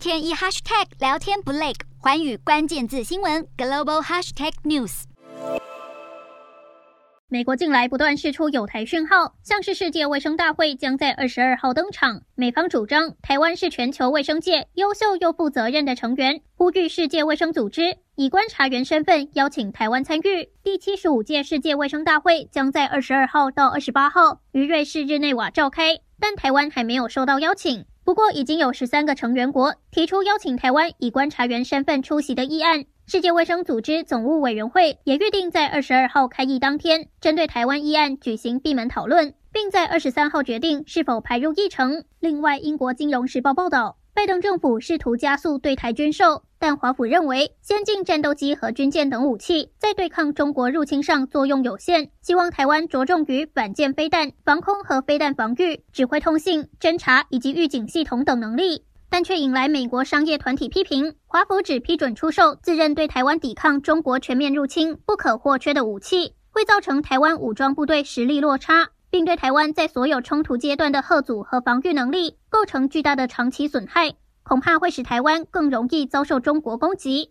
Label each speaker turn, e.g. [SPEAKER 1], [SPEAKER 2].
[SPEAKER 1] 天一 hashtag 聊天不累，寰宇关键字新闻 global hashtag news。
[SPEAKER 2] 美国近来不断释出有台讯号，像是世界卫生大会将在二十二号登场，美方主张台湾是全球卫生界优秀又负责任的成员，呼吁世界卫生组织以观察员身份邀请台湾参与。第七十五届世界卫生大会将在二十二号到二十八号于瑞士日内瓦召开，但台湾还没有收到邀请。不过，已经有十三个成员国提出邀请台湾以观察员身份出席的议案。世界卫生组织总务委员会也预定在二十二号开议当天，针对台湾议案举行闭门讨论，并在二十三号决定是否排入议程。另外，英国金融时报报道。拜登政府试图加速对台军售，但华府认为先进战斗机和军舰等武器在对抗中国入侵上作用有限，希望台湾着重于反舰飞弹、防空和飞弹防御、指挥通信、侦察以及预警系统等能力，但却引来美国商业团体批评。华府只批准出售自认对台湾抵抗中国全面入侵不可或缺的武器，会造成台湾武装部队实力落差。并对台湾在所有冲突阶段的核阻和防御能力构成巨大的长期损害，恐怕会使台湾更容易遭受中国攻击。